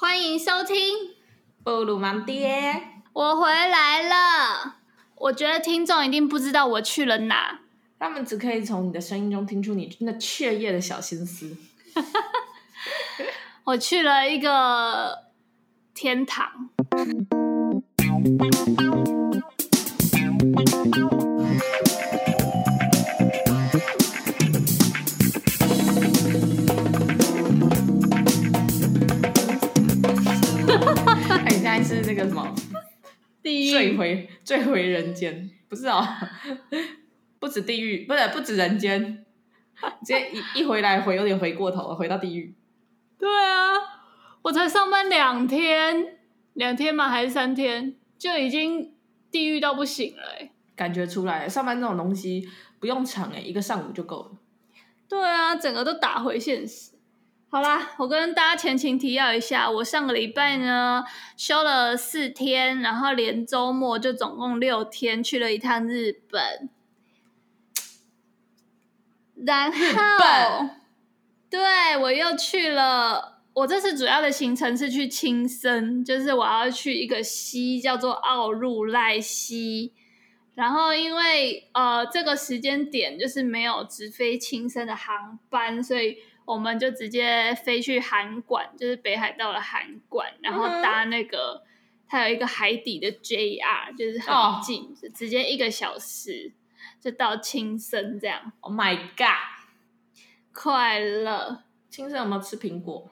欢迎收听布鲁芒爹，我回来了。我觉得听众一定不知道我去了哪，他们只可以从你的声音中听出你那雀跃的小心思。我去了一个天堂。是那个什么，地狱，坠回坠回人间，不是哦，不止地狱，不是不止人间，直接一一回来回有点回过头了，回到地狱。对啊，我才上班两天，两天吗？还是三天，就已经地狱到不行了。感觉出来，上班这种东西不用长哎，一个上午就够了。对啊，整个都打回现实。好啦，我跟大家前情提要一下，我上个礼拜呢休了四天，然后连周末就总共六天，去了一趟日本。然后，对，我又去了。我这次主要的行程是去青森，就是我要去一个溪，叫做奥入濑溪。然后因为呃这个时间点就是没有直飞青森的航班，所以。我们就直接飞去函馆，就是北海道的函馆，然后搭那个，它有一个海底的 JR，就是很近，哦、就直接一个小时就到青森这样。Oh my god，快乐！青森有没有吃苹果？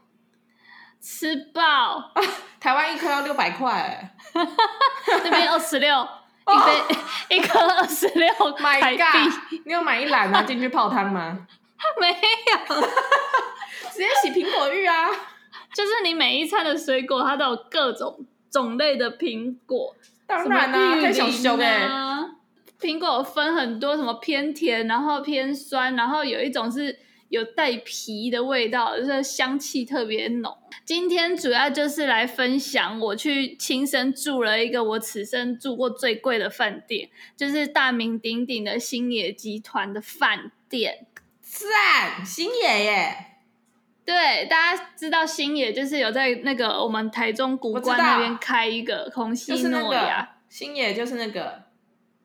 吃爆！台湾一颗要六百块，哎，那边二十六，一杯一颗二十六。My god，你有买一篮吗进去泡汤吗？没有，直接洗苹果浴啊！就是你每一餐的水果，它都有各种种类的苹果。当然啦、啊，太小熊哎！苹果分很多，什么偏甜，然后偏酸，然后有一种是有带皮的味道，就是香气特别浓。今天主要就是来分享，我去亲身住了一个我此生住过最贵的饭店，就是大名鼎鼎的星野集团的饭店。赞，星野耶！对，大家知道星野就是有在那个我们台中古关那边开一个虹夕诺亚，星野就是那个，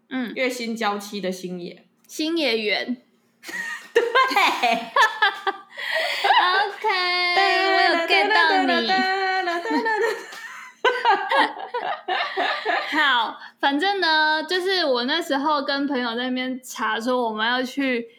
嗯，月薪娇妻的星野，星野园。对，OK，我有 get 到你。好，反正呢，就是我那时候跟朋友在那边查说我们要去。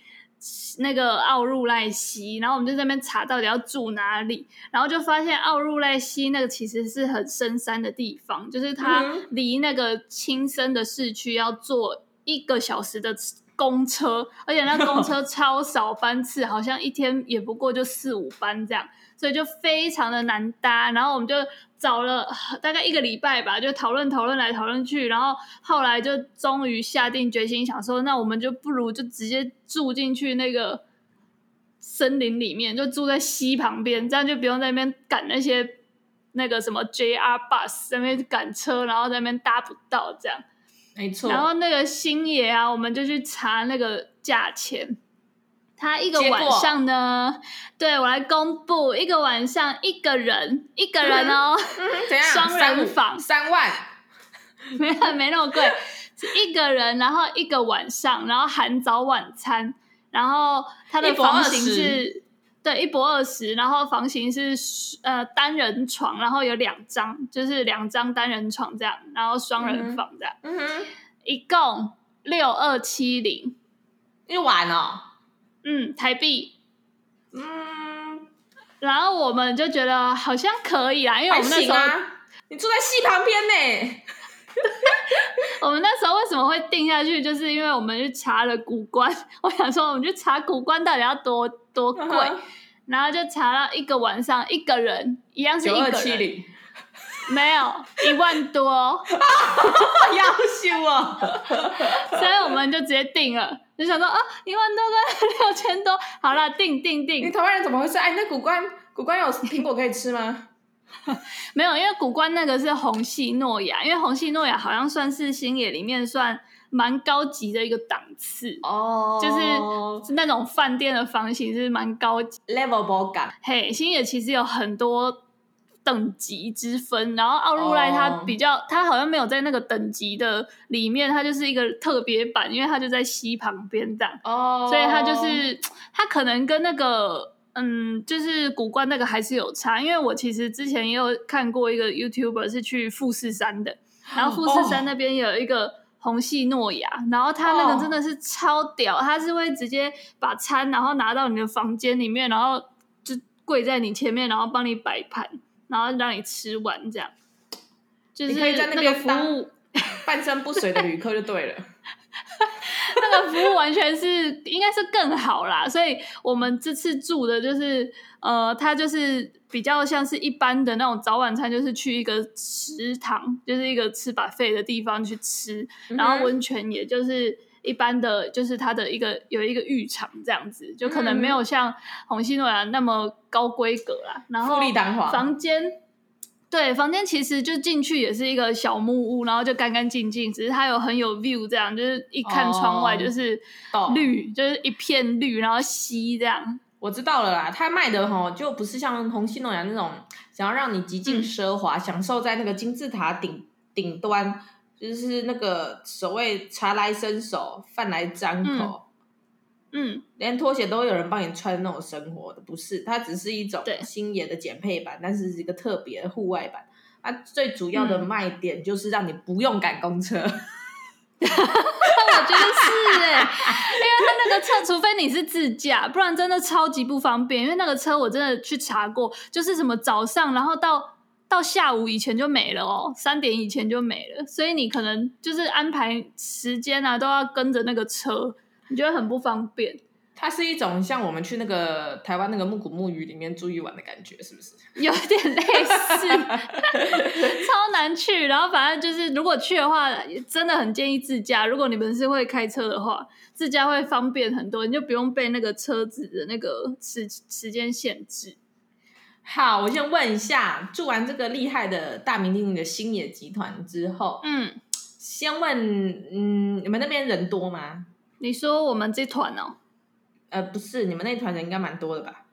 那个奥入赖溪，然后我们就在那边查到底要住哪里，然后就发现奥入赖溪那个其实是很深山的地方，就是它离那个青森的市区要坐一个小时的公车，而且那公 车超少班次，好像一天也不过就四五班这样，所以就非常的难搭，然后我们就。找了大概一个礼拜吧，就讨论讨论来讨论去，然后后来就终于下定决心，想说那我们就不如就直接住进去那个森林里面，就住在溪旁边，这样就不用在那边赶那些那个什么 JR bus 在那边赶车，然后在那边搭不到这样。没错。然后那个星野啊，我们就去查那个价钱。他一个晚上呢，对，我来公布，一个晚上一个人一个人哦，嗯 嗯、怎样？双人房。三万，没没那么贵，是一个人，然后一个晚上，然后含早晚餐，然后他的房型是，对，一博二十，然后房型是呃单人床，然后有两张，就是两张单人床这样，然后双人房这样，嗯哼，一共六二七零。一晚哦。嗯，台币，嗯，然后我们就觉得好像可以啦，因为我们那时候、啊、你住在戏旁边呢。我们那时候为什么会定下去，就是因为我们去查了古关，我想说我们去查古关到底要多多贵，uh huh. 然后就查到一个晚上一个人一样是一个人。没有一万多，要修啊！所以我们就直接定了，就想说啊，一万多跟六千多，好了，定定定。你台湾人怎么回事？哎，那古关古关有苹果可以吃吗？没有，因为古关那个是红系诺亚，因为红系诺亚好像算是星野里面算蛮高级的一个档次哦，oh. 就是是那种饭店的房型是蛮高级，level 不高。嘿，星野其实有很多。等级之分，然后奥入濑它比较，它、oh. 好像没有在那个等级的里面，它就是一个特别版，因为它就在西旁边这样哦，oh. 所以它就是 它可能跟那个嗯，就是古关那个还是有差，因为我其实之前也有看过一个 YouTuber 是去富士山的，然后富士山那边有一个红系诺雅，oh. 然后他那个真的是超屌，他是会直接把餐然后拿到你的房间里面，然后就跪在你前面，然后帮你摆盘。然后让你吃完，这样。就是可以在那个服务 半身不遂的旅客就对了。那个服务完全是应该是更好啦，所以我们这次住的就是呃，它就是比较像是一般的那种早晚餐，就是去一个食堂，就是一个吃 buffet 的地方去吃，然后温泉也就是一般的，就是它的一个有一个浴场这样子，就可能没有像虹夕诺雅那么高规格啦。然后房间。对，房间其实就进去也是一个小木屋，然后就干干净净，只是它有很有 view，这样就是一看窗外就是绿，oh. 就是一片绿，然后溪这样。我知道了啦，它卖的吼就不是像虹夕诺雅那种想要让你极尽奢华，嗯、享受在那个金字塔顶顶端，就是那个所谓茶来伸手，饭来张口。嗯嗯，连拖鞋都有人帮你穿那种生活的，不是？它只是一种星野的减配版，但是是一个特别的户外版。它最主要的卖点就是让你不用赶公车。嗯、我觉得是哎、欸，因为它那个车，除非你是自驾，不然真的超级不方便。因为那个车我真的去查过，就是什么早上，然后到到下午以前就没了哦，三点以前就没了，所以你可能就是安排时间啊，都要跟着那个车。你觉得很不方便？它是一种像我们去那个台湾那个木古木鱼里面住一晚的感觉，是不是？有点类似，超难去。然后反正就是，如果去的话，真的很建议自驾。如果你们是会开车的话，自驾会方便很多，你就不用被那个车子的那个时时间限制。好，我先问一下，住完这个厉害的大名鼎鼎的星野集团之后，嗯，先问，嗯，你们那边人多吗？你说我们这团哦？呃，不是，你们那团人应该蛮多的吧？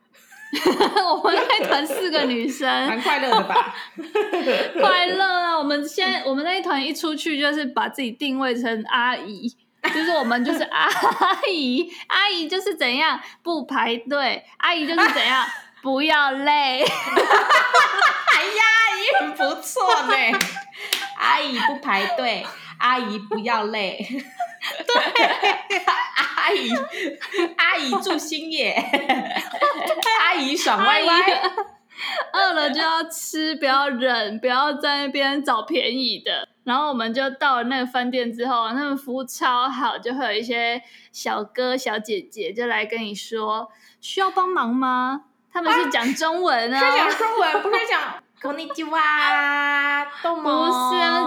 我们那团四个女生，蛮快乐的吧？快乐啊！我们先，我们那一团一出去就是把自己定位成阿姨，就是我们就是阿姨，阿姨就是怎样不排队，阿姨就是怎样不要累。哎呀，阿姨很不错呢，阿姨不排队，阿姨不要累。对，阿姨，阿姨住星野，阿姨爽歪歪，饿了就要吃，不要忍，不要在那边找便宜的。然后我们就到了那个饭店之后，他们服务超好，就会有一些小哥小姐姐就来跟你说需要帮忙吗？他们是讲中文啊。中文不是讲不是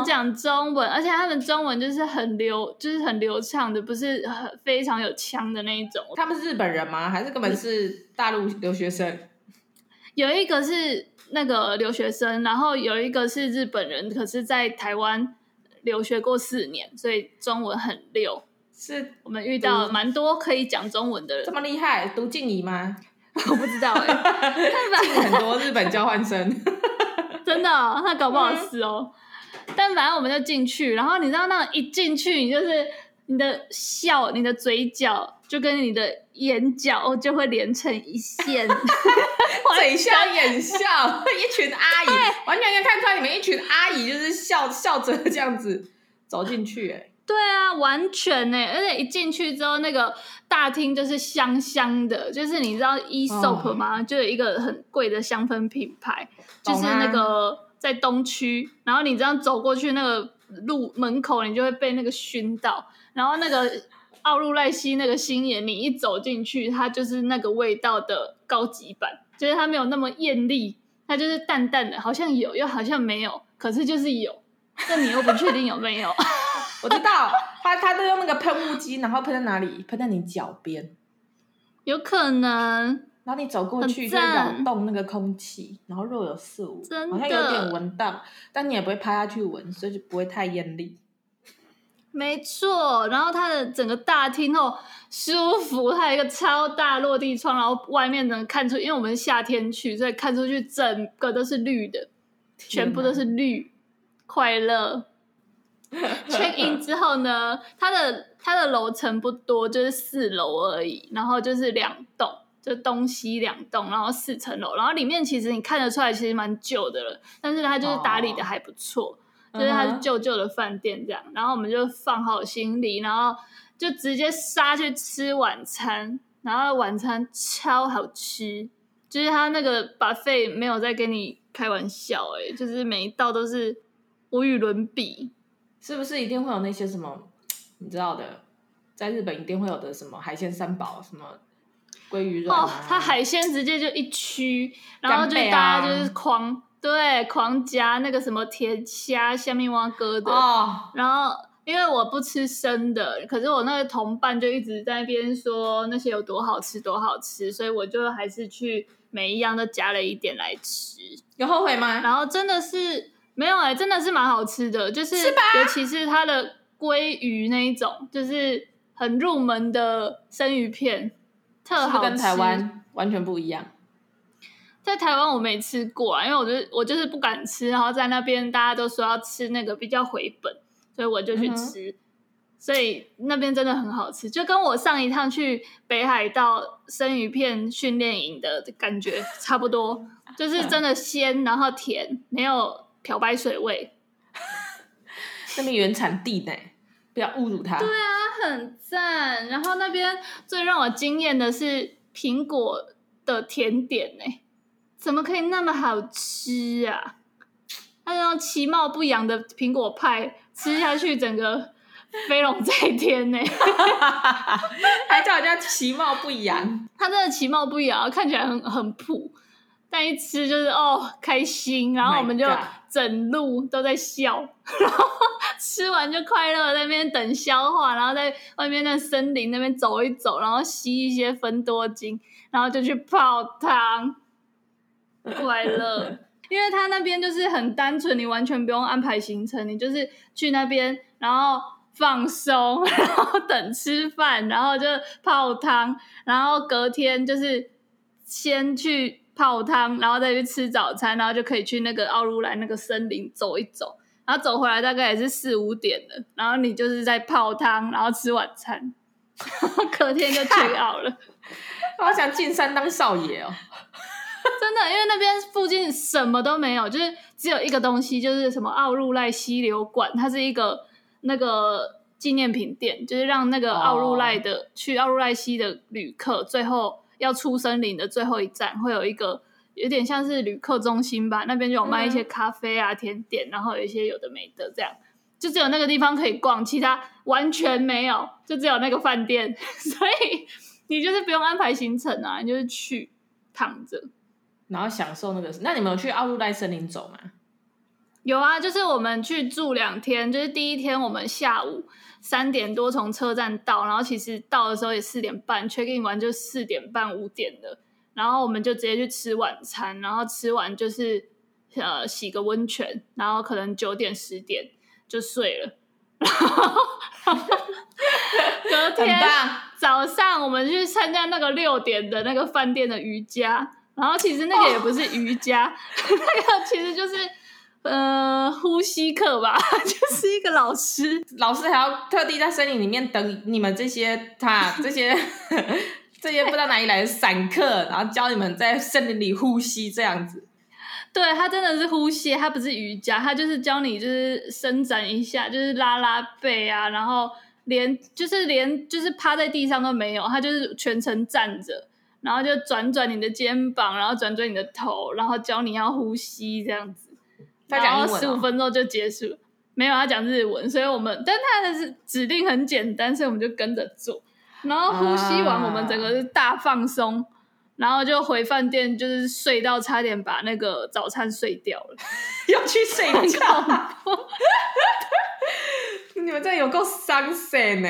讲中文 而且他们中文就是很流就是很流畅的不是很非常有腔的那一种。他们是日本人吗？还是根本是大陆留学生？有一个是那个留学生然后有一个是日本人可是在台湾留学过四年所以中文很溜。是我们遇到蛮多可以讲中文的人。这么厉害读敬礼吗？我不知道哎、欸，进很多日本交换生。真的、哦，他搞不好是哦。嗯、但反正我们就进去，然后你知道那一进去，你就是你的笑，你的嘴角就跟你的眼角就会连成一线，嘴笑眼笑，一群阿姨，完全可以看出来你们一群阿姨就是笑笑着这样子走进去，哎。对啊，完全呢，而且一进去之后，那个大厅就是香香的，就是你知道 Aesop 吗？哦、就是一个很贵的香氛品牌，就是那个在东区，然后你这样走过去那个路门口，你就会被那个熏到，然后那个奥入赖西那个星野，你一走进去，它就是那个味道的高级版，就是它没有那么艳丽，它就是淡淡的，好像有又好像没有，可是就是有，但你又不确定有没有。我知道，他他都用那个喷雾机，然后喷在哪里？喷在你脚边，有可能。然后你走过去就扰动那个空气，然后若有似无，真的好像有点闻到，但你也不会趴下去闻，所以就不会太艳丽。没错，然后它的整个大厅哦舒服，它有一个超大落地窗，然后外面能看出，因为我们夏天去，所以看出去整个都是绿的。全部都是绿，快乐。check in 之后呢，它的它的楼层不多，就是四楼而已，然后就是两栋，就东西两栋，然后四层楼，然后里面其实你看得出来，其实蛮旧的了，但是它就是打理的还不错，oh. 就是它是旧旧的饭店这样，然后我们就放好行李，然后就直接杀去吃晚餐，然后晚餐超好吃，就是它那个 buffet 没有在跟你开玩笑哎、欸，就是每一道都是无与伦比。是不是一定会有那些什么你知道的，在日本一定会有的什么海鲜三宝，什么鲑鱼肉、啊、哦，它海鲜直接就一区，然后就大家就是狂、啊、对狂夹那个什么甜虾、虾米蛙哥的哦。然后因为我不吃生的，可是我那个同伴就一直在那边说那些有多好吃多好吃，所以我就还是去每一样都夹了一点来吃。有后悔吗？然后真的是。没有哎、欸，真的是蛮好吃的，就是尤其是它的鲑鱼那一种，就是很入门的生鱼片，特好吃。是跟台湾完全不一样。在台湾我没吃过啊，因为我就我就是不敢吃，然后在那边大家都说要吃那个比较回本，所以我就去吃。嗯、所以那边真的很好吃，就跟我上一趟去北海道生鱼片训练营的感觉差不多，就是真的鲜，然后甜，没有。漂白水味，那边原产地呢？不要侮辱它。对啊，很赞。然后那边最让我惊艳的是苹果的甜点呢，怎么可以那么好吃啊？那种其貌不扬的苹果派，吃下去整个飞龙在天呢，还叫人家其貌不扬。它真的其貌不扬，看起来很很普。但一吃就是哦开心，然后我们就整路都在笑，oh、然后吃完就快乐，在那边等消化，然后在外面那森林那边走一走，然后吸一些芬多精，然后就去泡汤，快乐。因为他那边就是很单纯，你完全不用安排行程，你就是去那边，然后放松，然后等吃饭，然后就泡汤，然后隔天就是先去。泡汤，然后再去吃早餐，然后就可以去那个奥入濑那个森林走一走，然后走回来大概也是四五点了，然后你就是在泡汤，然后吃晚餐，隔天就 check out 了。我 好想进山当少爷哦，真的，因为那边附近什么都没有，就是只有一个东西，就是什么奥入濑溪流馆，它是一个那个纪念品店，就是让那个奥入濑的、oh. 去奥入濑溪的旅客最后。要出森林的最后一站，会有一个有点像是旅客中心吧，那边就有卖一些咖啡啊、甜点，然后有一些有的没的，这样就只有那个地方可以逛，其他完全没有，就只有那个饭店，所以你就是不用安排行程啊，你就是去躺着，然后享受那个。那你们有去奥入濑森林走吗？有啊，就是我们去住两天，就是第一天我们下午。三点多从车站到，然后其实到的时候也四点半，check in 完就四点半五点了，然后我们就直接去吃晚餐，然后吃完就是呃洗个温泉，然后可能九点十点就睡了，然后隔天早上我们去参加那个六点的那个饭店的瑜伽，然后其实那个也不是瑜伽，哦、那个其实就是。呃，呼吸课吧，就是一个老师，老师还要特地在森林里面等你们这些他这些 这些不知道哪里来的散客，然后教你们在森林里呼吸这样子。对，他真的是呼吸，他不是瑜伽，他就是教你就是伸展一下，就是拉拉背啊，然后连就是连就是趴在地上都没有，他就是全程站着，然后就转转你的肩膀，然后转转你的头，然后教你要呼吸这样子。然后十五分钟就结束，没有他讲日文，所以我们，但他的是指令很简单，所以我们就跟着做。然后呼吸完，我们整个是大放松，啊、然后就回饭店，就是睡到差点把那个早餐睡掉了，要去睡觉。你们这有够伤神呢！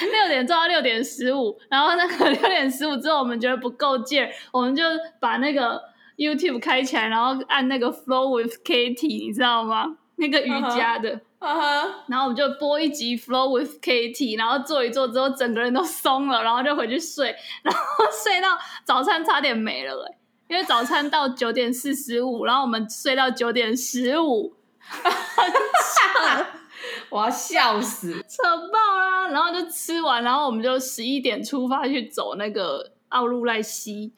六点做到六点十五，然后那个六点十五之后，我们觉得不够劲儿，我们就把那个。YouTube 开起来，然后按那个 Flow with Katie，你知道吗？那个瑜伽的，uh -huh. Uh. 然后我们就播一集 Flow with Katie，然后做一做之后，整个人都松了，然后就回去睡，然后睡到早餐差点没了，因为早餐到九点四十五，然后我们睡到九点十五，我要笑死，扯爆啦！然后就吃完，然后我们就十一点出发去走那个奥入濑溪。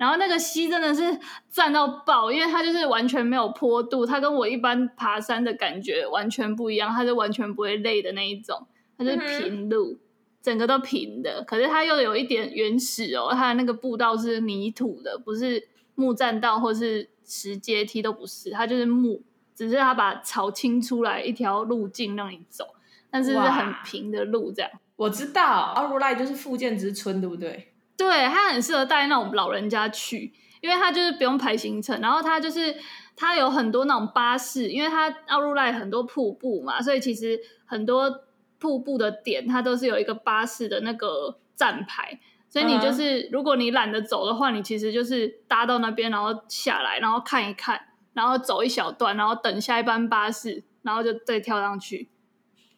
然后那个溪真的是赞到爆，因为它就是完全没有坡度，它跟我一般爬山的感觉完全不一样，它是完全不会累的那一种，它是平路，嗯、整个都平的。可是它又有一点原始哦，它的那个步道是泥土的，不是木栈道或是石阶梯都不是，它就是木，只是它把草清出来一条路径让你走，但是是很平的路这样。我知道奥如赖就是复见之村，对不对？对，它很适合带那种老人家去，因为它就是不用排行程，然后它就是它有很多那种巴士，因为它奥入赖很多瀑布嘛，所以其实很多瀑布的点它都是有一个巴士的那个站牌，所以你就是、嗯、如果你懒得走的话，你其实就是搭到那边，然后下来，然后看一看，然后走一小段，然后等下一班巴士，然后就再跳上去，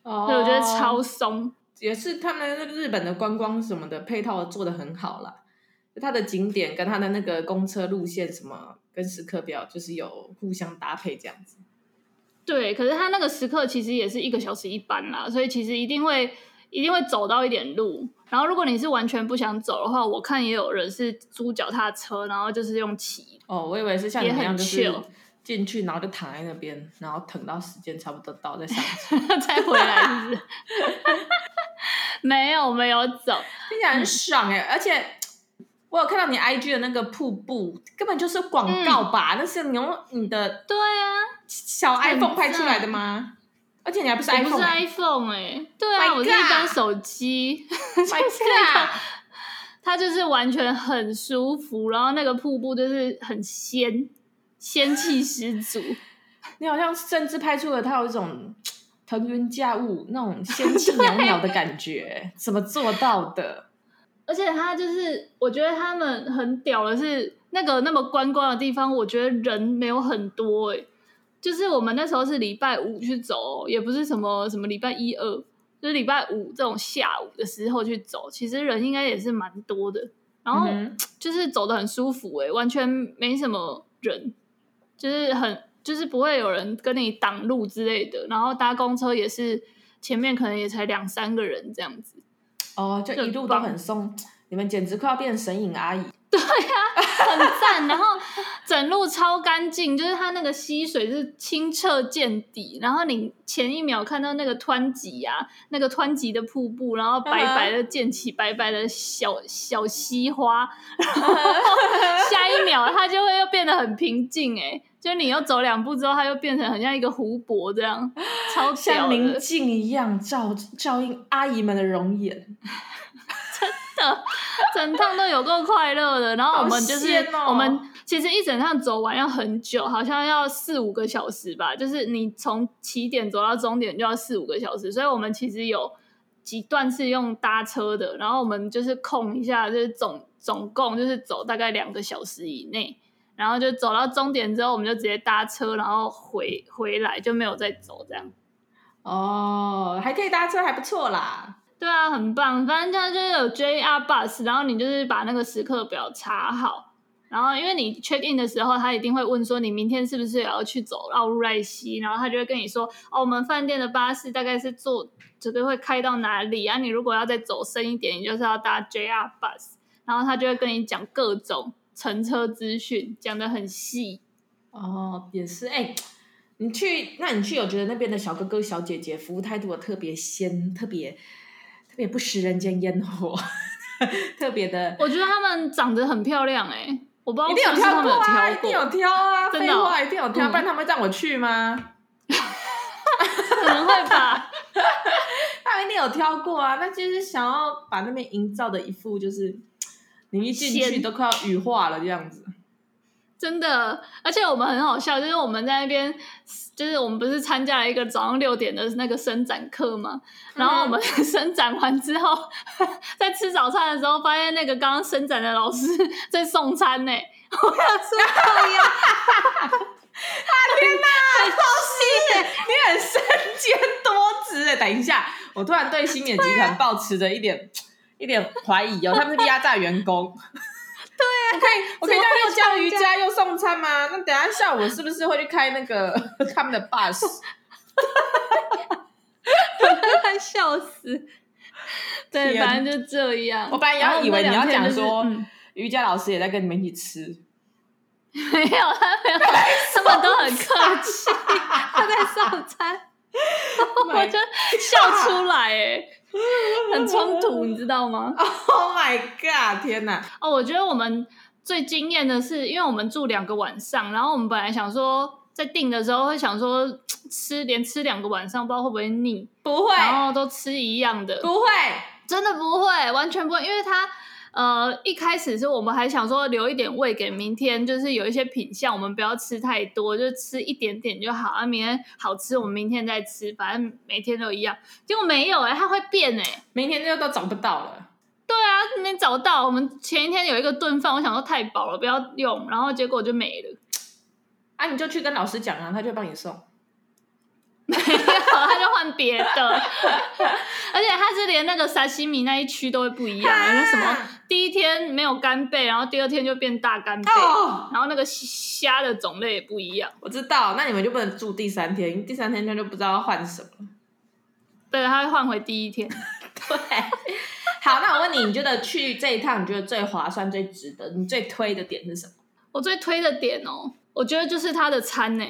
哦、所以我觉得超松。也是他们那个日本的观光什么的配套做的很好啦，它的景点跟它的那个公车路线什么跟时刻表就是有互相搭配这样子。对，可是它那个时刻其实也是一个小时一班啦，所以其实一定会一定会走到一点路。然后如果你是完全不想走的话，我看也有人是租脚踏车，然后就是用骑。哦，我以为是像你那样就是进去然后就躺在那边，然后疼到时间差不多到再上车 再回来是不是？没有没有走，听起来很爽哎！嗯、而且我有看到你 IG 的那个瀑布，根本就是广告吧？嗯、那是你用你的对啊小 iPhone 拍出来的吗？而且你还不是 iPhone，不是 iPhone 哎、欸，对啊我是一般手机。My God 它就是完全很舒服，然后那个瀑布就是很仙，仙气十足。你好像甚至拍出了他有一种。腾云驾雾那种 仙气袅袅的感觉，怎么做到的？而且他就是，我觉得他们很屌的是，那个那么观光的地方，我觉得人没有很多哎、欸。就是我们那时候是礼拜五去走，也不是什么什么礼拜一二，就是礼拜五这种下午的时候去走，其实人应该也是蛮多的。然后就是走的很舒服哎、欸，完全没什么人，就是很。就是不会有人跟你挡路之类的，然后搭公车也是前面可能也才两三个人这样子，哦，就一路都很松，棒你们简直快要变成神隐阿姨。对呀、啊，很赞，然后整路超干净，就是它那个溪水是清澈见底，然后你前一秒看到那个湍急呀，那个湍急的瀑布，然后白白的溅起白白的小小溪花，然后下一秒它就会又变得很平静，哎。就你又走两步之后，它又变成很像一个湖泊这样，超像明镜一样照照映阿姨们的容颜，真 的，整趟都有够快乐的。然后我们就是、哦、我们其实一整趟走完要很久，好像要四五个小时吧。就是你从起点走到终点就要四五个小时，所以我们其实有几段是用搭车的，然后我们就是空一下，就是总总共就是走大概两个小时以内。然后就走到终点之后，我们就直接搭车，然后回回来就没有再走这样。哦，还可以搭车，还不错啦。对啊，很棒。反正就是有 JR Bus，然后你就是把那个时刻表查好，然后因为你 check in 的时候，他一定会问说你明天是不是也要去走奥入濑溪，然后他就会跟你说哦，我们饭店的巴士大概是坐这个会开到哪里啊？你如果要再走深一点，你就是要搭 JR Bus，然后他就会跟你讲各种。乘车资讯讲得很细哦，也是哎、你去，那你去有觉得那边的小哥哥小姐姐服务态度特别仙，特别特别不食人间烟火，特别的。我觉得他们长得很漂亮哎、欸，我不知道一定有挑过啊，一定有挑啊，真的、哦、一定有挑，不然他们让我去吗？可能会吧，他们一定有挑过啊，那就是想要把那边营造的一副就是。你一进去都快要羽化了，这样子，真的。而且我们很好笑，就是我们在那边，就是我们不是参加了一个早上六点的那个伸展课嘛？然后我们 伸展完之后，嗯、在吃早餐的时候，发现那个刚刚伸展的老师 在送餐呢。我要说一样，啊天哪，老师，你很身兼多职哎！等一下，我突然对新野集团抱持着一点。一点怀疑哦，他们是压榨员工。可以，我可以在又教瑜伽又送餐吗？那等下下午是不是会去开那个 他们的 bus？快笑死！对，反正就这样。我本来要以为你要讲说，瑜伽老师也在跟你们一起吃。没有，他没有，他们都很客气。他在送餐，我就笑出来，哎，很冲突，你知道吗？Oh my god！天哪！哦，我觉得我们最惊艳的是，因为我们住两个晚上，然后我们本来想说，在订的时候会想说吃连吃两个晚上，不知道会不会腻，不会，然后都吃一样的，不会，真的不会，完全不会，因为它。呃，一开始是我们还想说留一点胃给明天，就是有一些品相我们不要吃太多，就吃一点点就好啊。明天好吃，我们明天再吃，反正每天都一样。结果没有哎、欸，它会变哎、欸，明天就都找不到了。对啊，没找到。我们前一天有一个炖饭，我想说太饱了，不要用，然后结果就没了。啊，你就去跟老师讲啊，他就帮你送。没有，他就换别的，而且他是连那个沙西米那一区都会不一样，那什么第一天没有干贝，然后第二天就变大干贝，哦、然后那个虾的种类也不一样。我知道，那你们就不能住第三天，第三天他就不知道要换什么。对，他会换回第一天。对，好，那我问你，你觉得去这一趟，你觉得最划算、最值得，你最推的点是什么？我最推的点哦，我觉得就是它的餐呢。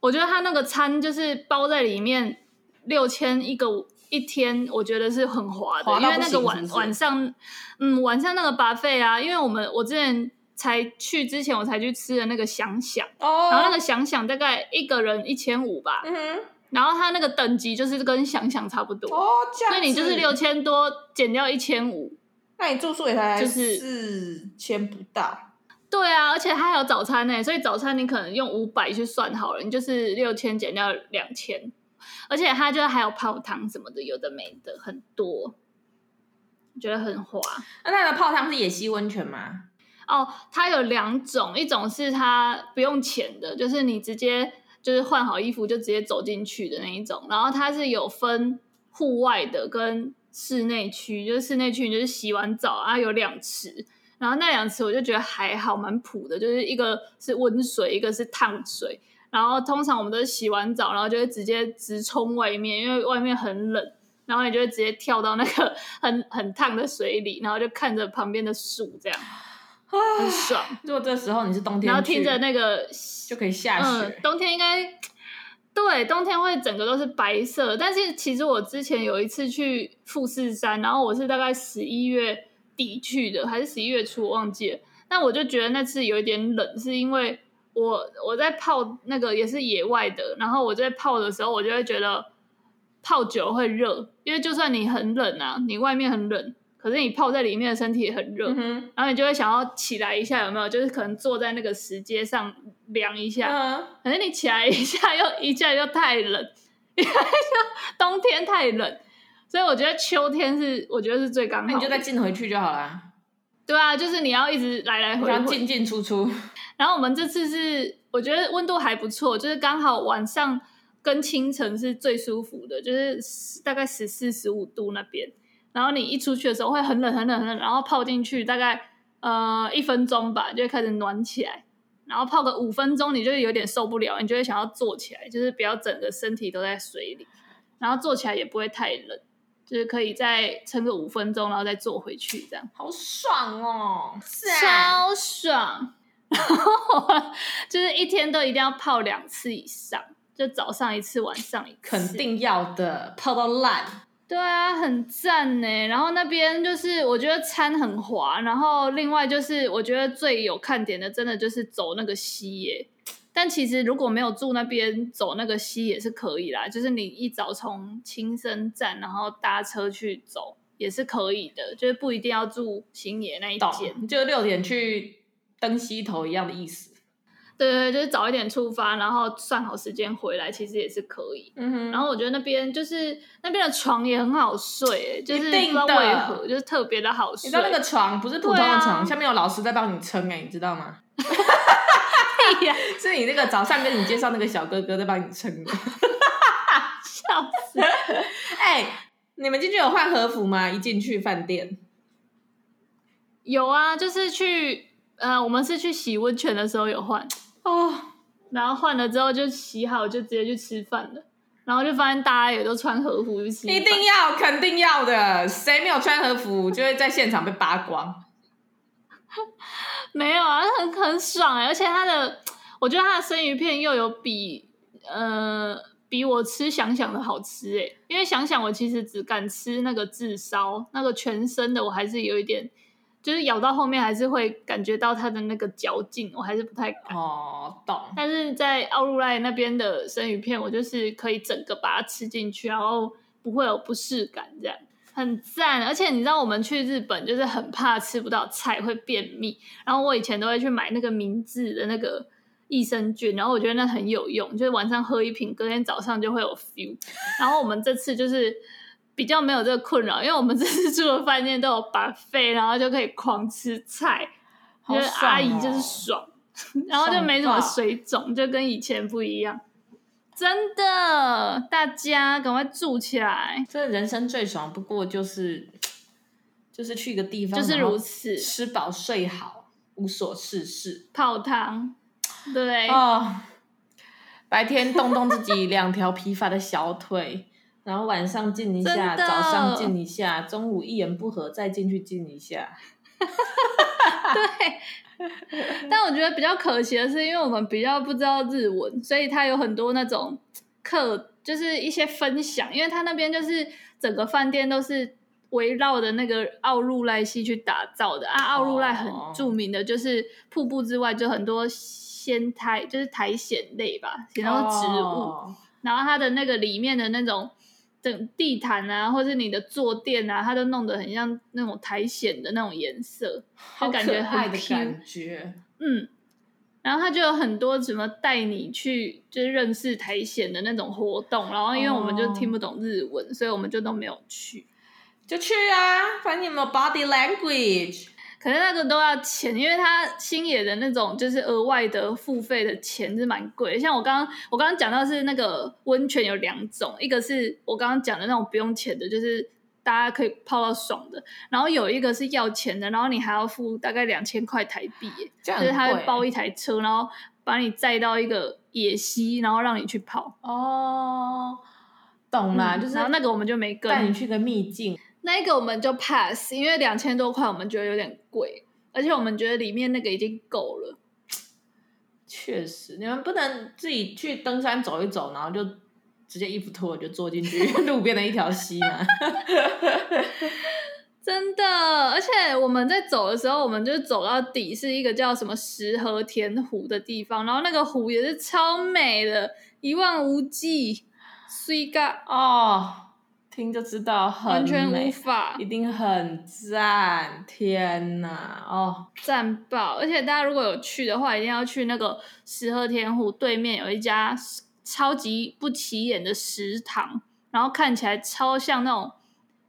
我觉得它那个餐就是包在里面六千一个一天，我觉得是很划的，因为那个晚晚上，嗯，晚上那个 buffet 啊，因为我们我之前才去之前我才去吃的那个想想，哦，然后那个想想大概一个人一千五吧，然后它那个等级就是跟想想差不多，哦，所以你就是六千多减掉一千五，那你住宿也才就是四千不到。对啊，而且它还有早餐呢，所以早餐你可能用五百去算好了，你就是六千减掉两千，而且它就还有泡汤什么的，有的没的很多，觉得很划。那它的泡汤是野溪温泉吗？哦，它有两种，一种是它不用钱的，就是你直接就是换好衣服就直接走进去的那一种，然后它是有分户外的跟室内区，就是室内区你就是洗完澡啊有两池。然后那两池我就觉得还好，蛮普的，就是一个是温水，一个是烫水。然后通常我们都是洗完澡，然后就会直接直冲外面，因为外面很冷，然后你就会直接跳到那个 很很烫的水里，然后就看着旁边的树，这样很爽。如果这时候你是冬天，然后听着那个就可以下雪。嗯，冬天应该对，冬天会整个都是白色。但是其实我之前有一次去富士山，然后我是大概十一月。底去的还是十一月初，我忘记了。但我就觉得那次有一点冷，是因为我我在泡那个也是野外的，然后我在泡的时候，我就会觉得泡久会热，因为就算你很冷啊，你外面很冷，可是你泡在里面的身体也很热，嗯、然后你就会想要起来一下，有没有？就是可能坐在那个石阶上凉一下，嗯、可是你起来一下又一下又太冷，因为冬天太冷。所以我觉得秋天是，我觉得是最刚好。那你就再进回去就好了。对啊，就是你要一直来来回回，进进出出。然后我们这次是，我觉得温度还不错，就是刚好晚上跟清晨是最舒服的，就是大概十四、十五度那边。然后你一出去的时候会很冷、很冷、很冷，然后泡进去大概呃一分钟吧，就会开始暖起来。然后泡个五分钟，你就有点受不了，你就会想要坐起来，就是不要整个身体都在水里，然后坐起来也不会太冷。就是可以再撑个五分钟，然后再坐回去，这样好爽哦，是啊，超爽。然 后就是一天都一定要泡两次以上，就早上一次，晚上一次，肯定要的，泡到烂。对啊，很赞呢。然后那边就是我觉得餐很滑，然后另外就是我觉得最有看点的，真的就是走那个溪耶。但其实如果没有住那边，走那个溪也是可以啦。就是你一早从青森站，然后搭车去走也是可以的。就是不一定要住星野那一间，就六点去登溪头一样的意思。对对，就是早一点出发，然后算好时间回来，其实也是可以。嗯哼。然后我觉得那边就是那边的床也很好睡，就是不知道为何就是特别的好睡。你知道那个床不是普通的床，啊、下面有老师在帮你撑哎，你知道吗？是你那个早上跟你介绍那个小哥哥在帮你撑的，笑死！哎、欸，你们进去有换和服吗？一进去饭店，有啊，就是去呃，我们是去洗温泉的时候有换哦，然后换了之后就洗好就直接去吃饭了，然后就发现大家也都穿和服去吃饭。一定要，肯定要的，谁没有穿和服就会在现场被扒光。没有啊，很很爽哎，而且它的，我觉得它的生鱼片又有比呃比我吃想想的好吃哎，因为想想我其实只敢吃那个炙烧，那个全身的我还是有一点，就是咬到后面还是会感觉到它的那个嚼劲，我还是不太敢。哦，懂。但是在奥入赖那边的生鱼片，我就是可以整个把它吃进去，然后不会有不适感这样。很赞，而且你知道我们去日本就是很怕吃不到菜会便秘，然后我以前都会去买那个明治的那个益生菌，然后我觉得那很有用，就是晚上喝一瓶，隔天早上就会有 feel。然后我们这次就是比较没有这个困扰，因为我们这次住的饭店都有 buffet，然后就可以狂吃菜，觉得阿姨就是爽，然后就没什么水肿，就跟以前不一样。真的，大家赶快住起来！这人生最爽，不过就是就是去一个地方，就是如此，吃饱睡好，无所事事，泡汤，对哦。白天动动自己两条疲乏的小腿，然后晚上静一下，早上静一下，中午一言不合再进去静一下。对。但我觉得比较可惜的是，因为我们比较不知道日文，所以他有很多那种课，就是一些分享。因为他那边就是整个饭店都是围绕着那个奥入濑溪去打造的啊。奥入濑很著名的就是瀑布之外，就很多仙苔，就是苔藓类吧，然后植物，oh. 然后它的那个里面的那种。整地毯啊，或是你的坐垫啊，它都弄得很像那种苔藓的那种颜色，就感觉很的感觉。嗯，然后它就有很多什么带你去就是认识苔藓的那种活动，然后因为我们就听不懂日文，哦、所以我们就都没有去。就去啊，反正你们 body language。可是那个都要钱，因为它星野的那种就是额外的付费的钱是蛮贵。像我刚刚我刚刚讲到是那个温泉有两种，一个是我刚刚讲的那种不用钱的，就是大家可以泡到爽的。然后有一个是要钱的，然后你还要付大概两千块台币，就是他会包一台车，然后把你载到一个野溪，然后让你去泡。哦，懂啦，嗯、就是然后那个我们就没跟，带你去个秘境。那个我们就 pass，因为两千多块我们觉得有点贵，而且我们觉得里面那个已经够了。确实，你们不能自己去登山走一走，然后就直接衣服脱了就坐进去路边的一条溪嘛。真的，而且我们在走的时候，我们就走到底是一个叫什么石河田湖的地方，然后那个湖也是超美的，一望无际，水嘎哦。听就知道很，完全无法，一定很赞！天哪，哦，赞爆！而且大家如果有去的话，一定要去那个石河天湖对面有一家超级不起眼的食堂，然后看起来超像那种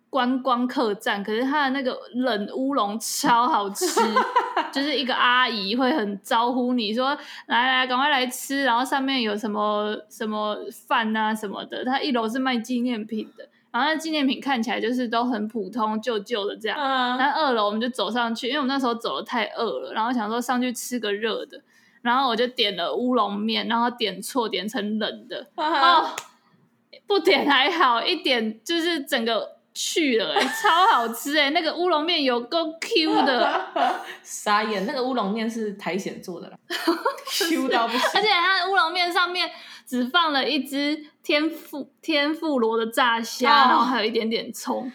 观光客栈，可是它的那个冷乌龙超好吃，就是一个阿姨会很招呼你说来来，赶快来吃，然后上面有什么什么饭啊什么的，它一楼是卖纪念品的。然后那纪念品看起来就是都很普通、旧旧的这样。嗯。那二楼我们就走上去，因为我们那时候走的太饿了，然后想说上去吃个热的。然后我就点了乌龙面，然后点错，点成冷的。嗯、哦，不点还好，一点就是整个去了，超好吃哎！那个乌龙面有够 Q 的。傻眼，那个乌龙面是苔藓做的啦，Q 到不行。而且它乌龙面上面。只放了一只天妇天妇罗的炸虾，哦、然后还有一点点葱，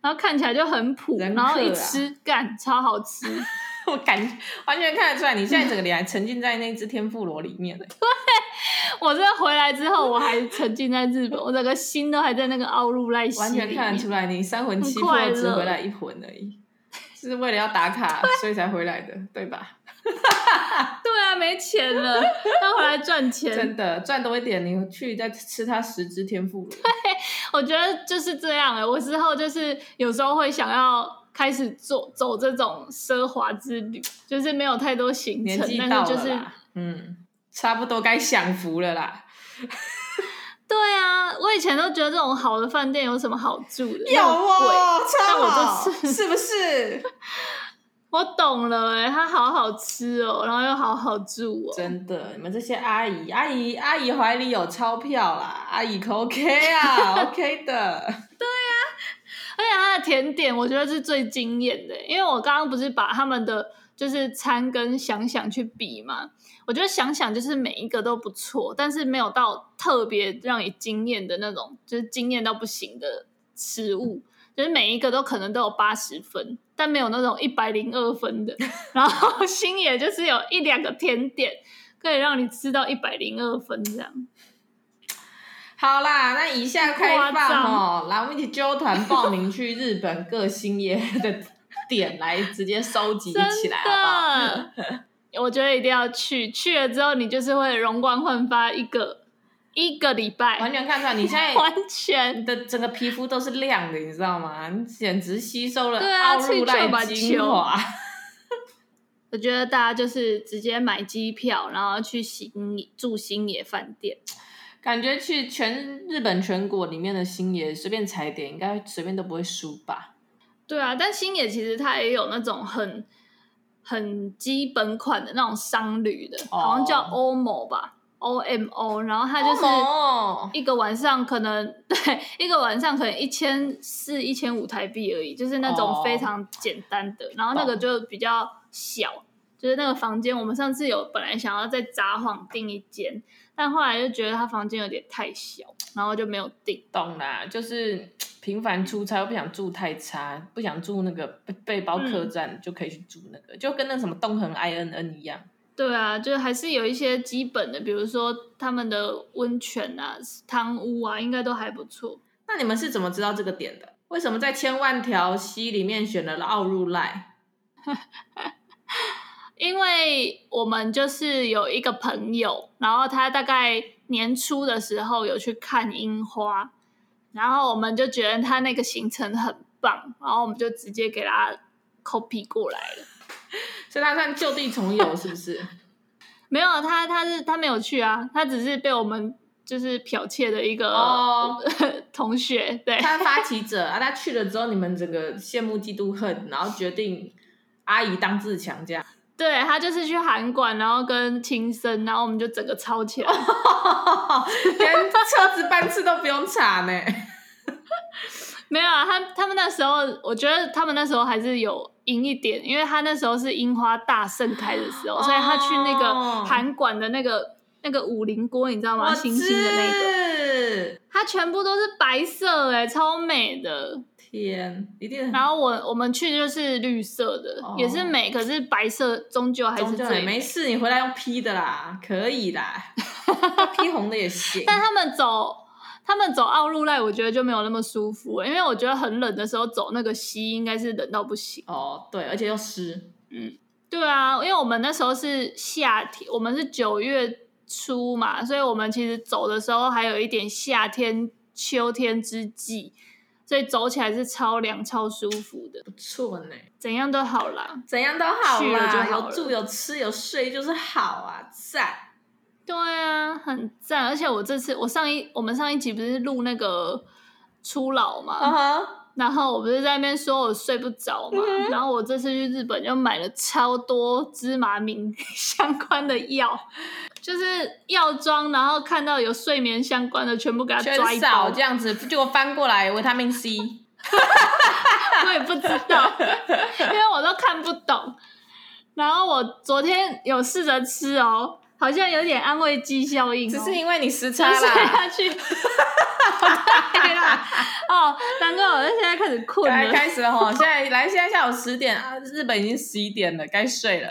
然后看起来就很普，啊、然后一吃干超好吃，我感觉完全看得出来，你现在整个脸还沉浸在那只天妇罗里面。对，我这回来之后我还沉浸在日本，我整个心都还在那个奥入濑溪，完全看得出来你三魂七魄只回来一魂而已，是为了要打卡 所以才回来的，对吧？对啊，没钱了，要回来赚钱。真的赚多一点，你去再吃他十只天妇罗。对，我觉得就是这样哎。我之后就是有时候会想要开始做走这种奢华之旅，就是没有太多行程，年纪是就是嗯，差不多该享福了啦。对啊，我以前都觉得这种好的饭店有什么好住的？有哦，贵，超好，是不是？我懂了哎，它好好吃哦，然后又好好住哦。真的，你们这些阿姨，阿姨，阿姨怀里有钞票啦，阿姨可 OK 啊，OK 的。对呀、啊，而且它的甜点我觉得是最惊艳的，因为我刚刚不是把他们的就是餐跟想想去比嘛，我觉得想想就是每一个都不错，但是没有到特别让你惊艳的那种，就是惊艳到不行的食物。就是每一个都可能都有八十分，但没有那种一百零二分的。然后 星野就是有一两个甜点可以让你吃到一百零二分这样。好啦，那以下开放哦，来我们一起揪团报名去日本各星野的 点来直接收集起来，好不好？我觉得一定要去，去了之后你就是会容光焕发一个。一个礼拜，完全看出来，你现在 完全你的整个皮肤都是亮的，你知道吗？你简直吸收了奥入濑精华。我觉得大家就是直接买机票，然后去新住新野饭店，感觉去全日本全国里面的星野随便踩点，应该随便都不会输吧？对啊，但星野其实它也有那种很很基本款的那种商旅的，哦、好像叫欧某吧。O M O，然后它就是一个晚上可能、oh. 对一个晚上可能一千四、一千五台币而已，就是那种非常简单的。Oh. 然后那个就比较小，就是那个房间，我们上次有本来想要在札幌订一间，但后来就觉得他房间有点太小，然后就没有订。懂啦，就是频繁出差又不想住太差，不想住那个背包客栈，嗯、就可以去住那个，就跟那什么东恒 I N N 一样。对啊，就还是有一些基本的，比如说他们的温泉啊、汤屋啊，应该都还不错。那你们是怎么知道这个点的？为什么在千万条溪里面选了奥入赖？因为我们就是有一个朋友，然后他大概年初的时候有去看樱花，然后我们就觉得他那个行程很棒，然后我们就直接给他 copy 过来了。所以他算就地重游是不是？没有，他他是他没有去啊，他只是被我们就是剽窃的一个、哦、同学。对，他发起者啊，他去了之后，你们整个羡慕嫉妒恨，然后决定阿姨当自强这样。对，他就是去韩馆，然后跟青森，然后我们就整个抄起来，连车子班次都不用查呢。没有啊，他他们那时候，我觉得他们那时候还是有赢一点，因为他那时候是樱花大盛开的时候，哦、所以他去那个韩馆的那个那个五菱锅，你知道吗？星星的那个，它全部都是白色，哎，超美的。天，一定。然后我我们去就是绿色的，哦、也是美，可是白色终究还是最美。没事，你回来用 P 的啦，可以啦，P 红的也行。但他们走。他们走奥路赖，我觉得就没有那么舒服，因为我觉得很冷的时候走那个溪，应该是冷到不行。哦，对，而且又湿。嗯，对啊，因为我们那时候是夏天，我们是九月初嘛，所以我们其实走的时候还有一点夏天、秋天之际，所以走起来是超凉、超舒服的。不错呢，怎样都好啦，怎样都好啦，就好有住有吃有睡就是好啊，赞。对啊，很赞！而且我这次，我上一我们上一集不是录那个初老嘛，uh huh. 然后我不是在那边说我睡不着嘛，uh huh. 然后我这次去日本就买了超多芝麻明 相关的药，就是药妆，然后看到有睡眠相关的，全部给它抓一包，这样子，就翻过来维他命 C，我也不知道，因为我都看不懂。然后我昨天有试着吃哦。好像有点安慰剂效应，只是因为你时差啦。睡下去，对啦。哦，难怪我现在开始困了。开始了哈，现在来，现在下午十点啊，日本已经十一点了，该睡了。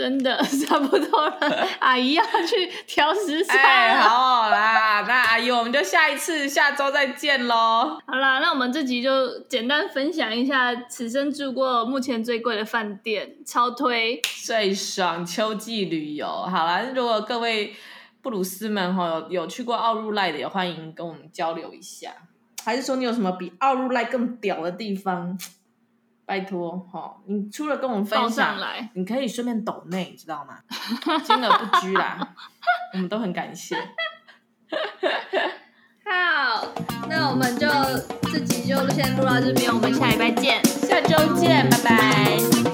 真的 差不多了，阿姨要去调时差了。哎，好啦，那阿姨我们就下一次下周再见喽。好啦，那我们这集就简单分享一下此生住过目前最贵的饭店，超推最爽秋季旅游。好啦，如果各位布鲁斯们哈有有去过奥入赖的，也欢迎跟我们交流一下。还是说你有什么比奥入赖更屌的地方？拜托，哈！你除了跟我们分享，你可以顺便抖内，你知道吗？金额不拘啦，我们都很感谢。好，那我们就这集就先录到这边，我们下礼拜见，下周见，拜拜。